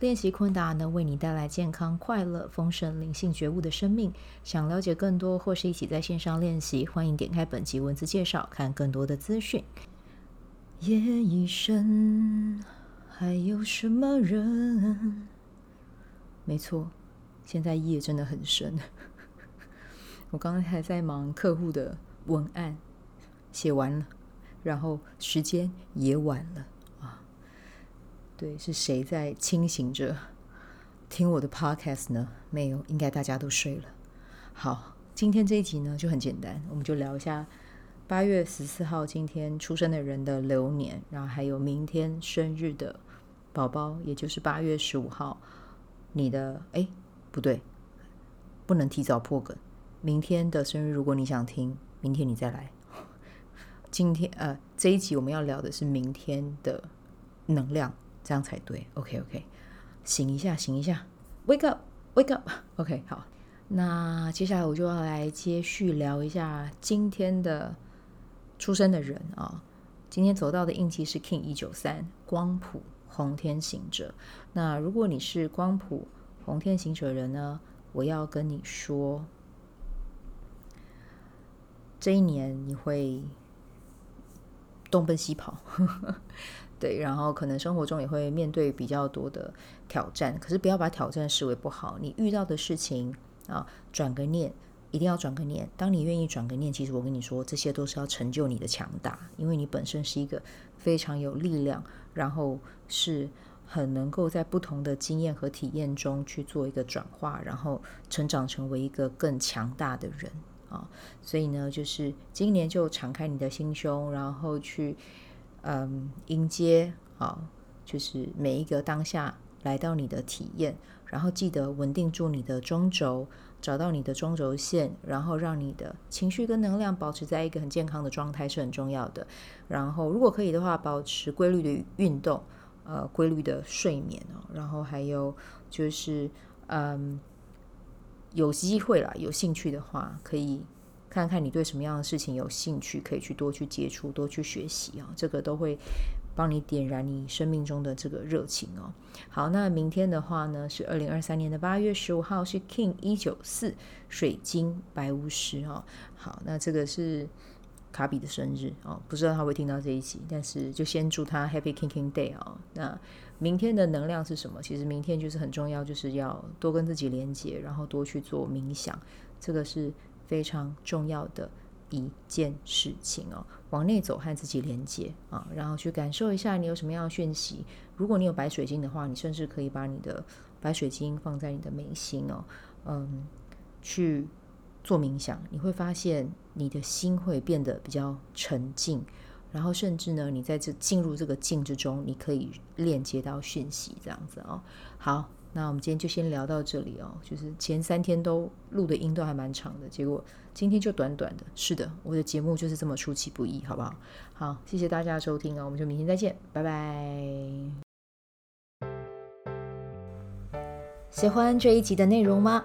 练习昆达能为你带来健康、快乐、丰盛、灵性觉悟的生命。想了解更多，或是一起在线上练习，欢迎点开本集文字介绍，看更多的资讯。夜已深，还有什么人？没错，现在夜真的很深。我刚才还在忙客户的文案，写完了，然后时间也晚了。对，是谁在清醒着听我的 podcast 呢？没有，应该大家都睡了。好，今天这一集呢就很简单，我们就聊一下八月十四号今天出生的人的流年，然后还有明天生日的宝宝，也就是八月十五号你的哎不对，不能提早破梗。明天的生日，如果你想听，明天你再来。今天呃这一集我们要聊的是明天的能量。这样才对，OK OK，醒一下，醒一下，Wake up，Wake up，OK，好，那接下来我就要来接续聊一下今天的出生的人啊，今天走到的印记是 King 一九三光谱红天行者。那如果你是光谱红天行者人呢，我要跟你说，这一年你会东奔西跑。对，然后可能生活中也会面对比较多的挑战，可是不要把挑战视为不好。你遇到的事情啊，转个念，一定要转个念。当你愿意转个念，其实我跟你说，这些都是要成就你的强大，因为你本身是一个非常有力量，然后是很能够在不同的经验和体验中去做一个转化，然后成长成为一个更强大的人啊。所以呢，就是今年就敞开你的心胸，然后去。嗯，迎接啊，就是每一个当下来到你的体验，然后记得稳定住你的中轴，找到你的中轴线，然后让你的情绪跟能量保持在一个很健康的状态是很重要的。然后如果可以的话，保持规律的运动，呃，规律的睡眠哦，然后还有就是，嗯，有机会啦，有兴趣的话可以。看看你对什么样的事情有兴趣，可以去多去接触，多去学习啊，这个都会帮你点燃你生命中的这个热情哦。好，那明天的话呢，是二零二三年的八月十五号，是 King 一九四水晶白巫师哦。好，那这个是卡比的生日哦，不知道他会听到这一集，但是就先祝他 Happy King King Day 哦。那明天的能量是什么？其实明天就是很重要，就是要多跟自己连接，然后多去做冥想，这个是。非常重要的一件事情哦，往内走和自己连接啊，然后去感受一下你有什么样的讯息。如果你有白水晶的话，你甚至可以把你的白水晶放在你的眉心哦，嗯，去做冥想，你会发现你的心会变得比较沉静，然后甚至呢，你在这进入这个静之中，你可以链接到讯息，这样子哦。好。那我们今天就先聊到这里哦，就是前三天都录的音都还蛮长的，结果今天就短短的。是的，我的节目就是这么出其不意，好不好？好，谢谢大家的收听哦，我们就明天再见，拜拜。喜欢这一集的内容吗？